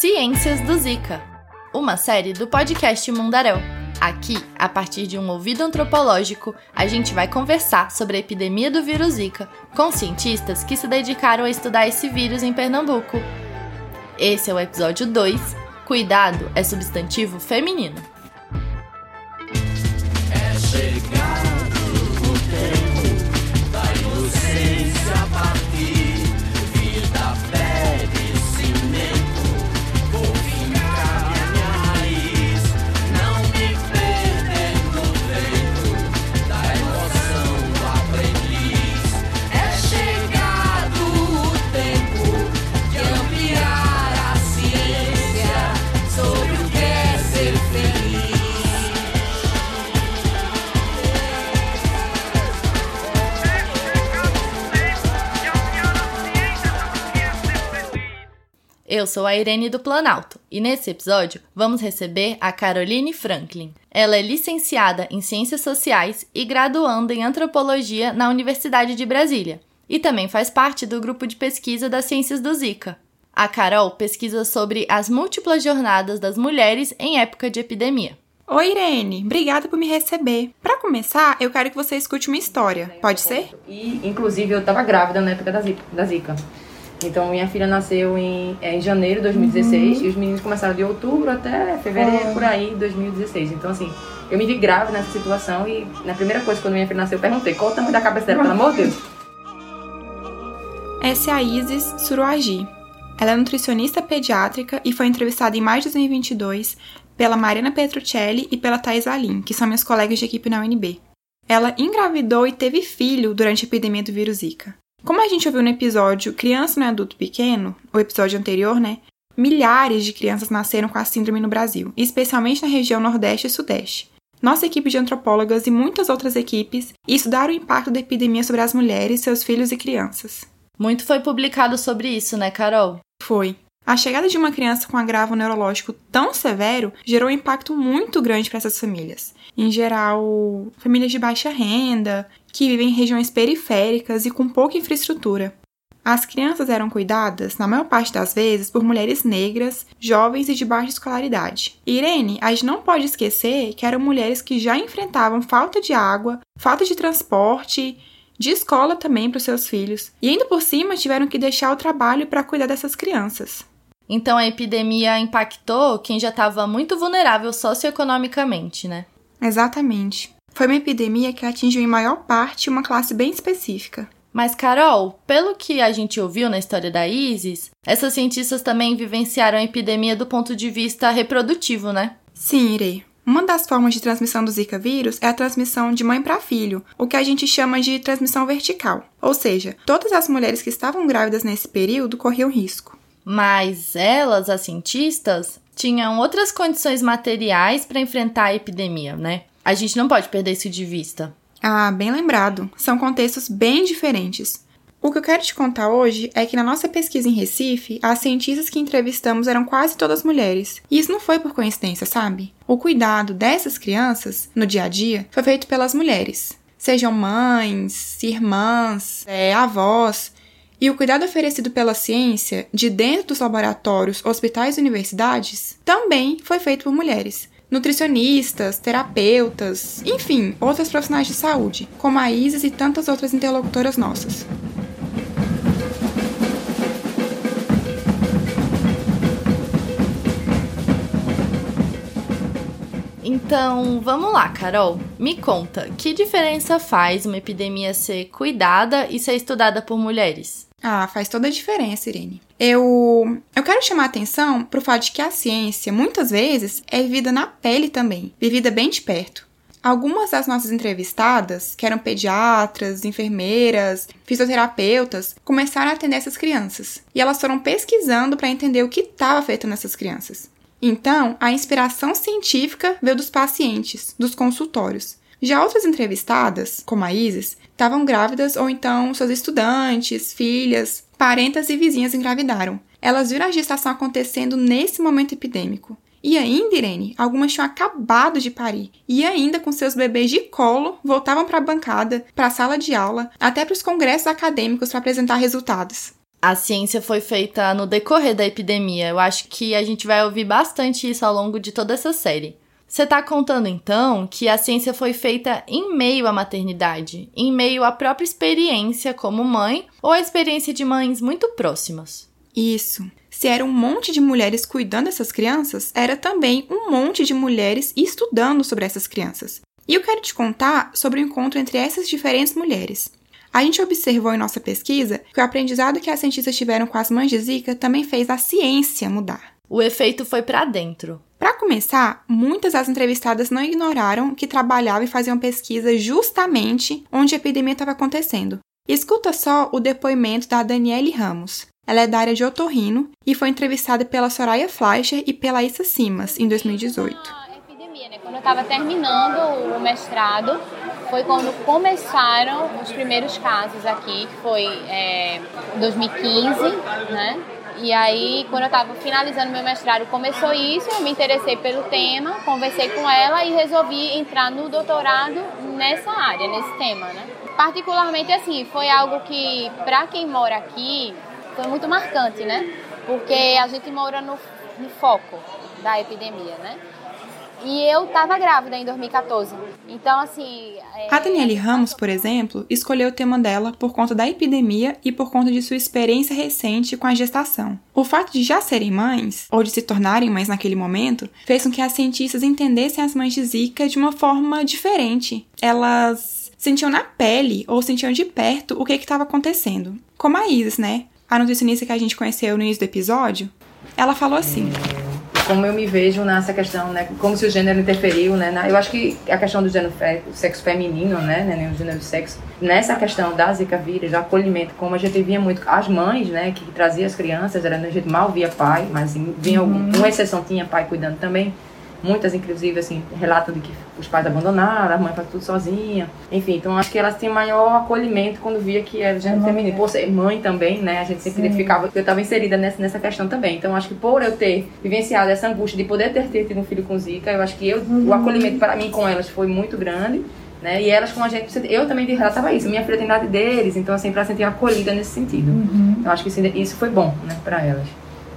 Ciências do Zika, uma série do podcast Mundaréu. Aqui, a partir de um ouvido antropológico, a gente vai conversar sobre a epidemia do vírus Zika com cientistas que se dedicaram a estudar esse vírus em Pernambuco. Esse é o episódio 2. Cuidado é substantivo feminino. Eu sou a Irene do Planalto e nesse episódio vamos receber a Caroline Franklin. Ela é licenciada em Ciências Sociais e graduanda em Antropologia na Universidade de Brasília e também faz parte do grupo de pesquisa das Ciências do Zika. A Carol pesquisa sobre as múltiplas jornadas das mulheres em época de epidemia. Oi, Irene. Obrigada por me receber. Para começar, eu quero que você escute uma história. Pode ser? E, inclusive, eu tava grávida na época da Zika. Então, minha filha nasceu em, é, em janeiro de 2016 e os meninos começaram de outubro até fevereiro, por aí, 2016. Então, assim, eu me vi grávida nessa situação e na primeira coisa, quando minha filha nasceu, eu perguntei qual o tamanho da cabeça dela, pelo amor de Deus. Essa é a Isis Suruagi. Ela é nutricionista pediátrica e foi entrevistada em maio de 2022 pela Mariana Petruccelli e pela Thais Alim, que são minhas colegas de equipe na UNB. Ela engravidou e teve filho durante a epidemia do vírus Zika. Como a gente ouviu no episódio Criança no Adulto Pequeno, o episódio anterior, né? Milhares de crianças nasceram com a síndrome no Brasil, especialmente na região Nordeste e Sudeste. Nossa equipe de antropólogas e muitas outras equipes estudaram o impacto da epidemia sobre as mulheres, seus filhos e crianças. Muito foi publicado sobre isso, né, Carol? Foi. A chegada de uma criança com agravo neurológico tão severo gerou um impacto muito grande para essas famílias. Em geral, famílias de baixa renda, que vivem em regiões periféricas e com pouca infraestrutura. As crianças eram cuidadas, na maior parte das vezes, por mulheres negras, jovens e de baixa escolaridade. Irene, a gente não pode esquecer que eram mulheres que já enfrentavam falta de água, falta de transporte, de escola também para os seus filhos, e ainda por cima tiveram que deixar o trabalho para cuidar dessas crianças. Então a epidemia impactou quem já estava muito vulnerável socioeconomicamente, né? Exatamente. Foi uma epidemia que atingiu em maior parte uma classe bem específica. Mas, Carol, pelo que a gente ouviu na história da Isis, essas cientistas também vivenciaram a epidemia do ponto de vista reprodutivo, né? Sim, Irei. Uma das formas de transmissão do Zika vírus é a transmissão de mãe para filho, o que a gente chama de transmissão vertical. Ou seja, todas as mulheres que estavam grávidas nesse período corriam risco. Mas elas, as cientistas, tinham outras condições materiais para enfrentar a epidemia, né? A gente não pode perder isso de vista. Ah, bem lembrado. São contextos bem diferentes. O que eu quero te contar hoje é que na nossa pesquisa em Recife, as cientistas que entrevistamos eram quase todas mulheres. E isso não foi por coincidência, sabe? O cuidado dessas crianças, no dia a dia, foi feito pelas mulheres. Sejam mães, irmãs, é, avós. E o cuidado oferecido pela ciência, de dentro dos laboratórios, hospitais e universidades, também foi feito por mulheres nutricionistas, terapeutas, enfim, outras profissionais de saúde, como a Isis e tantas outras interlocutoras nossas. Então, vamos lá, Carol. Me conta, que diferença faz uma epidemia ser cuidada e ser estudada por mulheres? Ah, faz toda a diferença, Irene. Eu, eu quero chamar a atenção para o fato de que a ciência, muitas vezes, é vivida na pele também, vivida bem de perto. Algumas das nossas entrevistadas, que eram pediatras, enfermeiras, fisioterapeutas, começaram a atender essas crianças. E elas foram pesquisando para entender o que estava afetando essas crianças. Então, a inspiração científica veio dos pacientes, dos consultórios. Já outras entrevistadas, como a Isis, estavam grávidas ou então seus estudantes, filhas, parentas e vizinhas engravidaram. Elas viram a gestação acontecendo nesse momento epidêmico. E ainda, Irene, algumas tinham acabado de parir e ainda com seus bebês de colo voltavam para a bancada, para a sala de aula, até para os congressos acadêmicos para apresentar resultados. a ciência foi feita no decorrer da epidemia. Eu acho que a gente vai ouvir bastante isso ao longo de toda essa série. Você está contando então que a ciência foi feita em meio à maternidade, em meio à própria experiência como mãe ou a experiência de mães muito próximas. Isso. Se era um monte de mulheres cuidando dessas crianças, era também um monte de mulheres estudando sobre essas crianças. E eu quero te contar sobre o encontro entre essas diferentes mulheres. A gente observou em nossa pesquisa que o aprendizado que as cientistas tiveram com as mães de Zika também fez a ciência mudar. O efeito foi para dentro. Para começar, muitas das entrevistadas não ignoraram que trabalhavam e faziam pesquisa justamente onde a epidemia estava acontecendo. Escuta só o depoimento da Daniele Ramos. Ela é da área de otorrino e foi entrevistada pela Soraya Fleischer e pela Issa Simas em 2018. A epidemia, né? Quando eu estava terminando o mestrado, foi quando começaram os primeiros casos aqui, que foi é, 2015, né? E aí, quando eu estava finalizando meu mestrado, começou isso, eu me interessei pelo tema, conversei com ela e resolvi entrar no doutorado nessa área, nesse tema, né? Particularmente assim, foi algo que, para quem mora aqui, foi muito marcante, né? Porque a gente mora no, no foco da epidemia, né? E eu estava grávida em 2014. Então, assim. é- A Daniele Ramos, por exemplo, escolheu o tema dela por conta da epidemia e por conta de sua experiência recente com a gestação. O fato de já serem mães, ou de se tornarem mães naquele momento, fez com que as cientistas entendessem as mães de Zika de uma forma diferente. Elas sentiam na pele ou sentiam de perto o que estava acontecendo. Como a Isis, né? A nutricionista que a gente conheceu no início do episódio, ela falou assim. Como eu me vejo nessa questão, né? Como se o gênero interferiu, né? na- eu acho que a questão do gênero, fe- sexo feminino, né? né, O gênero do sexo. Nessa questão da zika vírus, do acolhimento, como a gente via muito as mães, né? Que traziam as crianças, era, a gente mal via pai, mas vinha algum, uma exceção tinha pai cuidando também. Muitas, inclusive, assim, relatam de que os pais abandonaram, a mãe faz tudo sozinha. Enfim, então acho que elas tinham maior acolhimento quando via que era gênero feminino. Por ser mãe também, né? A gente sempre identificava. Eu estava inserida nessa, nessa questão também. Então acho que por eu ter vivenciado essa angústia de poder ter, tido um filho com Zika, eu acho que eu, o acolhimento para mim com elas foi muito grande. Né? E elas com a gente, eu também relatava isso. Minha filha tem idade deles, então eu sempre a sentia acolhida nesse sentido. Eu acho que isso, isso foi bom, né, para elas.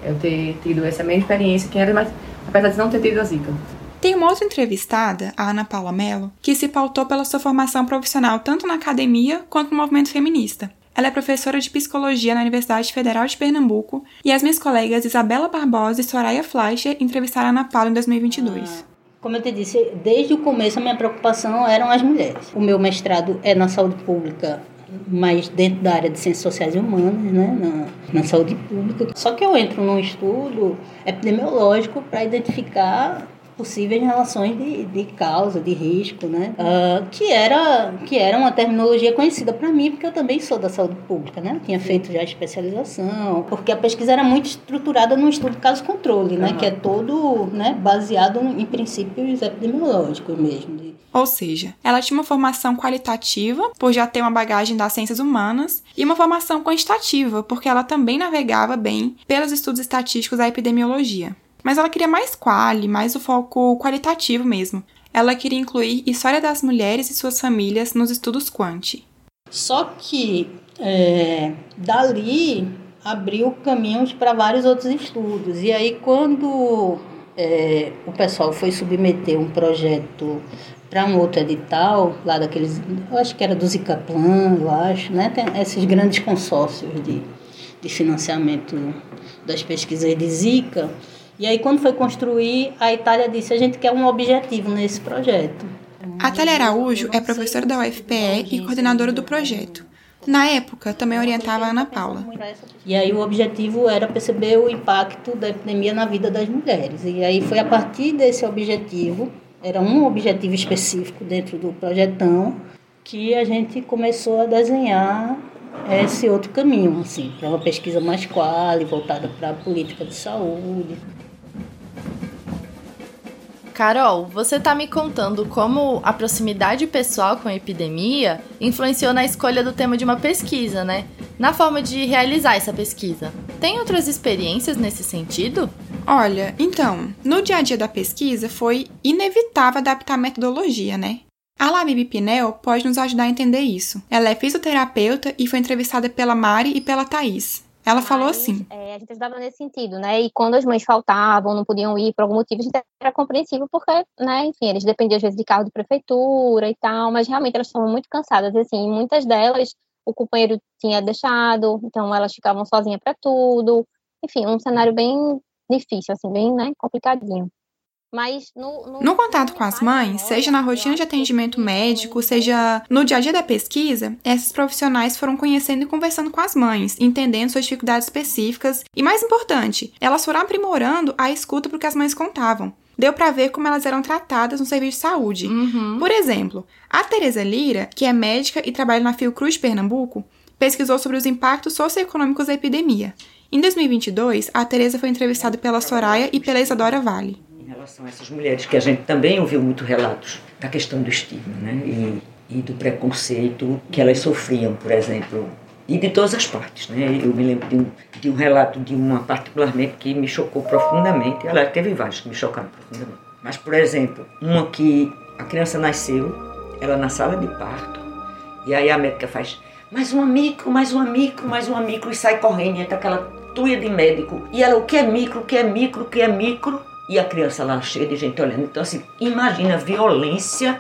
Eu ter tido essa mesma experiência que elas, mas apesar de não ter tido a Zika. Tem uma outra entrevistada, a Ana Paula Mello, que se pautou pela sua formação profissional tanto na academia quanto no movimento feminista. Ela é professora de psicologia na Universidade Federal de Pernambuco e as minhas colegas Isabela Barbosa e Soraya Fleischer entrevistaram a Ana Paula em 2022. Como eu te disse, desde o começo a minha preocupação eram as mulheres. O meu mestrado é na saúde pública, mas dentro da área de ciências sociais e humanas, né, na, na saúde pública. Só que eu entro num estudo epidemiológico para identificar possíveis relações de, de causa, de risco, né? Ah, que, era, que era uma terminologia conhecida para mim, porque eu também sou da saúde pública, né? Eu tinha feito já especialização, porque a pesquisa era muito estruturada num estudo caso-controle, né? Que é todo né, baseado em princípios epidemiológicos mesmo. de- Ou seja, ela tinha uma formação qualitativa, por já ter uma bagagem das ciências humanas, e uma formação quantitativa, porque ela também navegava bem pelos estudos estatísticos da epidemiologia. Mas ela queria mais quali, mais o foco qualitativo mesmo. Ela queria incluir história das mulheres e suas famílias nos estudos quanti. Só que é, dali abriu caminhos para vários outros estudos. E aí, quando é, o pessoal foi submeter um projeto para um outro edital, lá daqueles, eu acho que era do Zicaplan, eu acho, né? Tem esses grandes consórcios de, de financiamento das pesquisas de Zika. E aí, quando foi construir, a Itália disse: a gente quer um objetivo nesse projeto. A Thalia Araújo é professora da UFPE e coordenadora do projeto. Na época, também orientava a Ana Paula. E aí o objetivo era perceber o impacto da epidemia na vida das mulheres. E aí foi a partir desse objetivo, era um objetivo específico dentro do projetão, que a gente começou a desenhar esse outro caminho, assim, para uma pesquisa mais quali, voltada para a política de saúde. Carol, você tá me contando como a proximidade pessoal com a epidemia influenciou na escolha do tema de uma pesquisa, né? Na forma de realizar essa pesquisa. Tem outras experiências nesse sentido? Olha, então, no dia a dia da pesquisa foi inevitável adaptar a metodologia, né? A Labib Pinel pode nos ajudar a entender isso. Ela é fisioterapeuta e foi entrevistada pela Mari e pela Thaís. Ela falou Mas, assim: é, a gente ajudava nesse sentido, né? E quando as mães faltavam, não podiam ir por algum motivo, a gente era compreensível, porque, né, enfim, eles dependiam às vezes de carro de prefeitura e tal, mas realmente elas estavam muito cansadas, assim, muitas delas o companheiro tinha deixado, então elas ficavam sozinhas para tudo. Enfim, um cenário bem difícil, assim, bem, né, complicadinho. Mas no, no, No contato com as mães, seja na rotina de atendimento médico, seja no dia a dia da pesquisa, esses profissionais foram conhecendo e conversando com as mães, entendendo suas dificuldades específicas e, mais importante, elas foram aprimorando a escuta porque as mães contavam. Deu pra ver como elas eram tratadas no serviço de saúde. Uhum. Por exemplo, a Tereza Lira, que é médica e trabalha na Fiocruz de Pernambuco, pesquisou sobre os impactos socioeconômicos da epidemia. Em 2022, a Tereza foi entrevistada pela Soraya e pela Isadora Vale. Relação a essas mulheres, que a gente também ouviu muito relatos da questão do estigma, né? E, e do preconceito que elas sofriam, por exemplo, e de todas as partes, né? Eu me lembro de um, de um relato de uma particularmente que me chocou profundamente. Ela teve vários que me chocaram profundamente. Mas, por exemplo, uma que a criança nasceu, ela na sala de parto, e aí a médica faz mais uma micro, mais uma micro, mais uma micro, e sai correndo, entra aquela tuia de médico. E ela, o que é micro, o que é micro, o que é micro? E a criança lá cheia de gente olhando. Então, assim, imagina a violência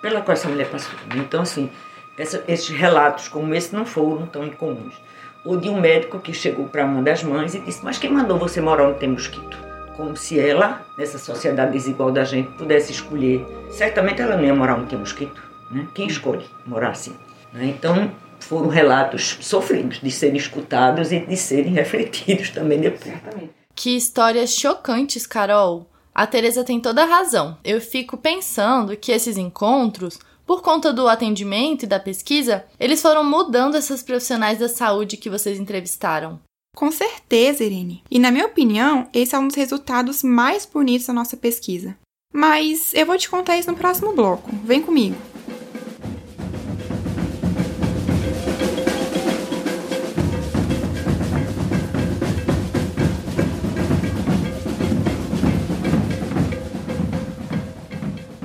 pela qual essa mulher passou. Então, assim, essa- esses relatos como esse não foram tão incomuns. Ou de um médico que chegou para uma das mães e disse: Mas quem mandou você morar onde tem mosquito? Como se ela, nessa sociedade desigual da gente, pudesse escolher. Certamente ela não ia morar onde tem mosquito. Né? Quem escolhe morar assim? né? Então, foram relatos sofridos de serem escutados e de serem refletidos também depois. Que histórias chocantes, Carol. A Teresa tem toda a razão. Eu fico pensando que esses encontros, por conta do atendimento e da pesquisa, eles foram mudando essas profissionais da saúde que vocês entrevistaram. Com certeza, Irene. E na minha opinião, esse é um dos resultados mais bonitos da nossa pesquisa. Mas eu vou te contar isso no próximo bloco. Vem comigo.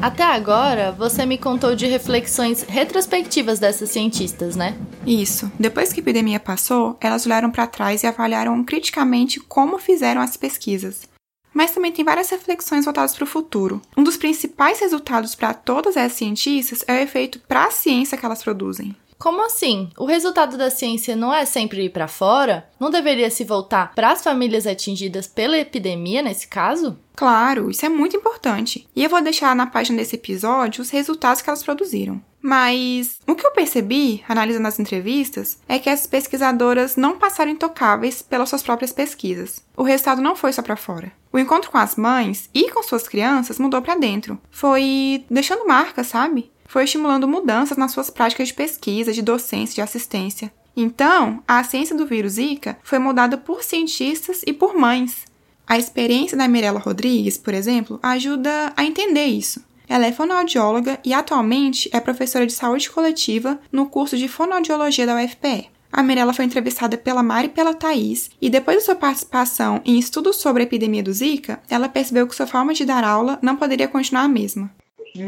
Até agora, você me contou de reflexões retrospectivas dessas cientistas, né? Isso. Depois que a epidemia passou, elas olharam para trás e avaliaram criticamente como fizeram as pesquisas. Mas também tem várias reflexões voltadas para o futuro. Um dos principais resultados para todas essas cientistas é o efeito para a ciência que elas produzem. Como assim? O resultado da ciência não é sempre ir para fora? Não deveria se voltar para as famílias atingidas pela epidemia nesse caso? Claro, isso é muito importante. E eu vou deixar na página desse episódio os resultados que elas produziram. Mas o que eu percebi, analisando as entrevistas, é que essas pesquisadoras não passaram intocáveis pelas suas próprias pesquisas. O resultado não foi só para fora. O encontro com as mães e com suas crianças mudou para dentro. Foi deixando marcas, sabe? Foi estimulando mudanças nas suas práticas de pesquisa, de docência, de assistência. Então, a ciência do vírus Zika foi moldada por cientistas e por mães. A experiência da Mirella Rodrigues, por exemplo, ajuda a entender isso. Ela é fonoaudióloga e atualmente é professora de saúde coletiva no curso de fonoaudiologia da UFPE. A Mirella foi entrevistada pela Mari e pela Thaís, e depois da sua participação em estudos sobre a epidemia do Zika, ela percebeu que sua forma de dar aula não poderia continuar a mesma.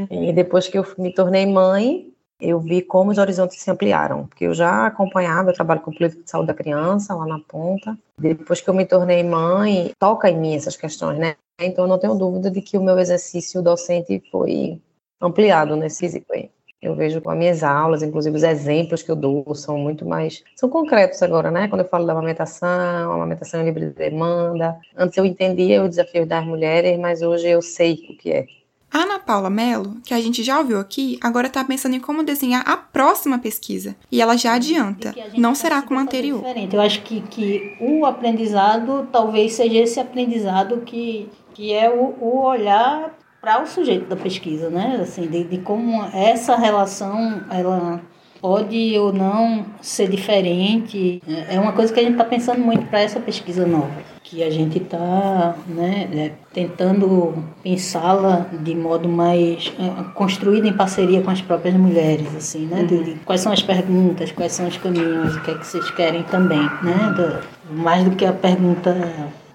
E depois que eu me tornei mãe, eu vi como os horizontes se ampliaram, porque eu já acompanhava, eu trabalho com política de saúde da criança lá na ponta. Depois que eu me tornei mãe, toca em mim essas questões, né? Então não tenho dúvida de que o meu exercício docente foi ampliado nesse quesito aí. Eu vejo com as minhas aulas, inclusive os exemplos que eu dou são muito mais, são concretos agora, né? Quando eu falo da amamentação, amamentação livre de demanda. Antes eu entendia os desafios das mulheres, mas hoje eu sei o que é. A Ana Paula Mello, que a gente já ouviu aqui, agora está pensando em como desenhar a próxima pesquisa. E ela já adianta, não será consiga como a anterior. Diferente. Eu acho que, que o aprendizado talvez seja esse aprendizado que, que é o, o olhar para o sujeito da pesquisa, né? Assim, de, de como essa relação ela pode ou não ser diferente. É é uma coisa que a gente está pensando muito para essa pesquisa nova, que a gente está né, é, tentando pensá-la de modo mais é, construído em parceria com as próprias mulheres, assim, né? De, de quais são as perguntas, quais são os caminhos, o que é que vocês querem também, né? Da- mais do que a pergunta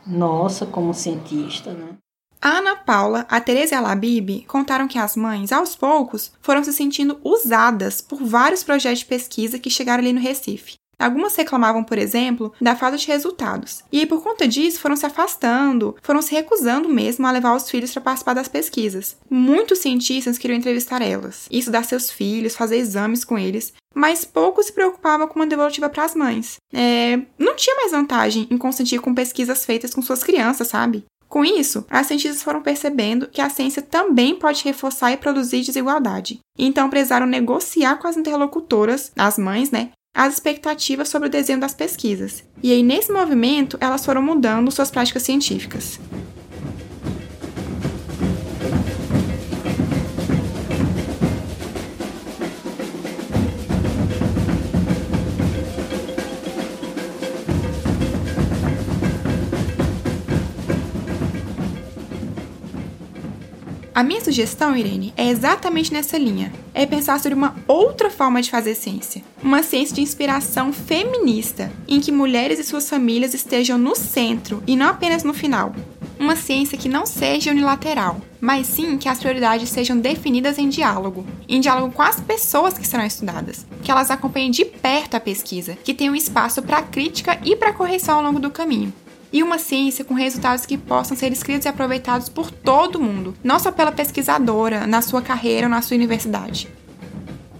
nossa como cientista, né? A Ana Paula, a Tereza e a Labib contaram que as mães, aos poucos, foram se sentindo usadas por vários projetos de pesquisa que chegaram ali no Recife. Algumas reclamavam, por exemplo, da falta de resultados. E aí, por conta disso, foram se afastando, foram se recusando mesmo a levar os filhos para participar das pesquisas. Muitos cientistas queriam entrevistar elas, estudar seus filhos, fazer exames com eles, mas poucos se preocupavam com uma devolutiva para as mães. É, não tinha mais vantagem em consentir com pesquisas feitas com suas crianças, sabe? Com isso, as cientistas foram percebendo que a ciência também pode reforçar e produzir desigualdade. Então precisaram negociar com as interlocutoras, as mães, né, as expectativas sobre o desenho das pesquisas. E aí, nesse movimento, elas foram mudando suas práticas científicas. A minha sugestão, Irene, é exatamente nessa linha. É pensar sobre uma outra forma de fazer ciência. Uma ciência de inspiração feminista, em que mulheres e suas famílias estejam no centro e não apenas no final. Uma ciência que não seja unilateral, mas sim que as prioridades sejam definidas em diálogo, em diálogo com as pessoas que serão estudadas, que elas acompanhem de perto a pesquisa, que tenham espaço para crítica e para correção ao longo do caminho e uma ciência com resultados que possam ser escritos e aproveitados por todo mundo, não só pela pesquisadora, na sua carreira ou na sua universidade.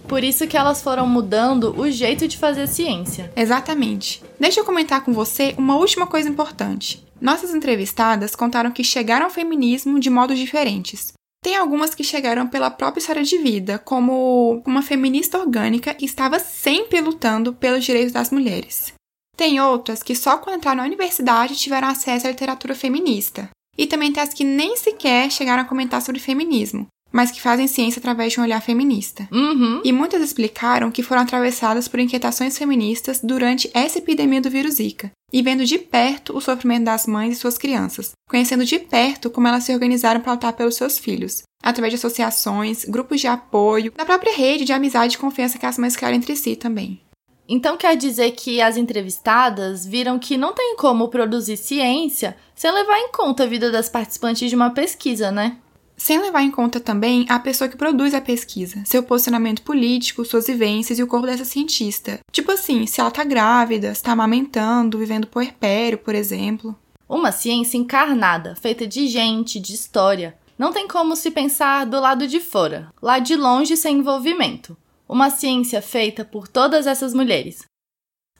Por isso que elas foram mudando o jeito de fazer ciência. Exatamente. Deixa eu comentar com você uma última coisa importante. Nossas entrevistadas contaram que chegaram ao feminismo de modos diferentes. Tem algumas que chegaram pela própria história de vida, como uma feminista orgânica que estava sempre lutando pelos direitos das mulheres. Tem outras que só quando entraram na universidade tiveram acesso à literatura feminista. E também tem as que nem sequer chegaram a comentar sobre feminismo, mas que fazem ciência através de um olhar feminista. Uhum. E muitas explicaram que foram atravessadas por inquietações feministas durante essa epidemia do vírus Zika, e vendo de perto o sofrimento das mães e suas crianças, conhecendo de perto como elas se organizaram para lutar pelos seus filhos, através de associações, grupos de apoio, da própria rede de amizade e confiança que as mães criaram entre si também. Então quer dizer que as entrevistadas viram que não tem como produzir ciência sem levar em conta a vida das participantes de uma pesquisa, né? Sem levar em conta também a pessoa que produz a pesquisa, seu posicionamento político, suas vivências e o corpo dessa cientista. Tipo assim, se ela tá grávida, se tá amamentando, vivendo puerpério, por exemplo. Uma ciência encarnada, feita de gente, de história. Não tem como se pensar do lado de fora, lá de longe sem envolvimento. Uma ciência feita por todas essas mulheres.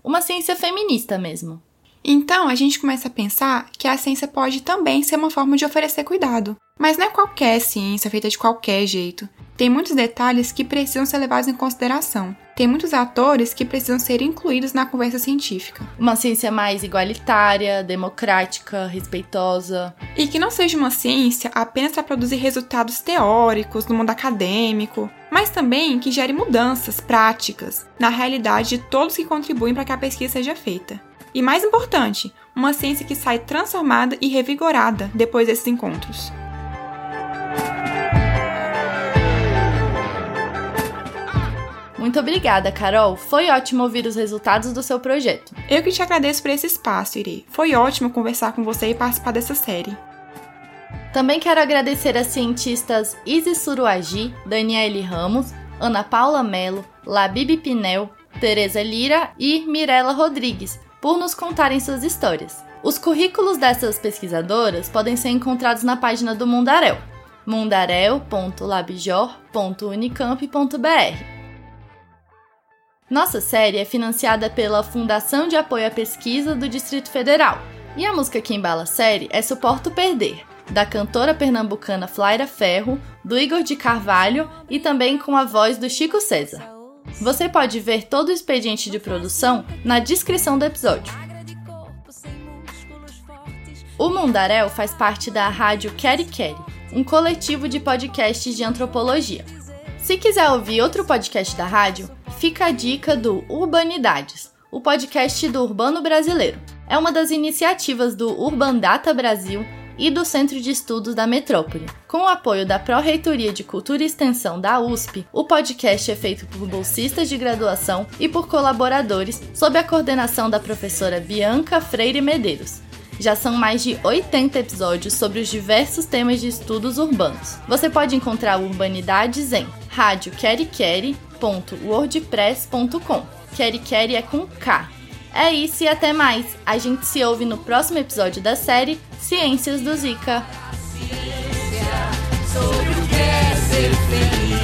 Uma ciência feminista mesmo. Então a gente começa a pensar que a ciência pode também ser uma forma de oferecer cuidado. Mas não é qualquer ciência feita de qualquer jeito. Tem muitos detalhes que precisam ser levados em consideração. Tem muitos atores que precisam ser incluídos na conversa científica. Uma ciência mais igualitária, democrática, respeitosa. E que não seja uma ciência apenas para produzir resultados teóricos no mundo acadêmico, mas também que gere mudanças práticas na realidade de todos que contribuem para que a pesquisa seja feita. E mais importante, uma ciência que sai transformada e revigorada depois desses encontros. Muito obrigada, Carol. Foi ótimo ouvir os resultados do seu projeto. Eu que te agradeço por esse espaço, Iri. Foi ótimo conversar com você e participar dessa série. Também quero agradecer as cientistas Isis Suruagi, Daniele Ramos, Ana Paula Melo, Labib Pinel, Tereza Lira e Mirella Rodrigues por nos contarem suas histórias. Os currículos dessas pesquisadoras podem ser encontrados na página do Mundarel, mundarel.labjor.unicamp.br. Nossa série é financiada pela Fundação de Apoio à Pesquisa do Distrito Federal, e a música que embala a série é Suporto Perder, da cantora pernambucana Flaira Ferro, do Igor de Carvalho e também com a voz do Chico César. Você pode ver todo o expediente de produção na descrição do episódio. O Mundarel faz parte da rádio Quere Quere, um coletivo de podcasts de antropologia. Se quiser ouvir outro podcast da rádio, fica a dica do Urbanidades, o podcast do Urbano Brasileiro. É uma das iniciativas do Urban Data Brasil e do Centro de Estudos da Metrópole. Com o apoio da Pró-Reitoria de Cultura e Extensão da USP, o podcast é feito por bolsistas de graduação e por colaboradores, sob a coordenação da professora Bianca Freire Medeiros. Já são mais de 80 episódios sobre os diversos temas de estudos urbanos. Você pode encontrar Urbanidades em radioqueriqueri.wordpress.com Queri Queri é com K. É isso e até mais. A gente se ouve no próximo episódio da série Ciências do Zika. sobre o que é ser feliz.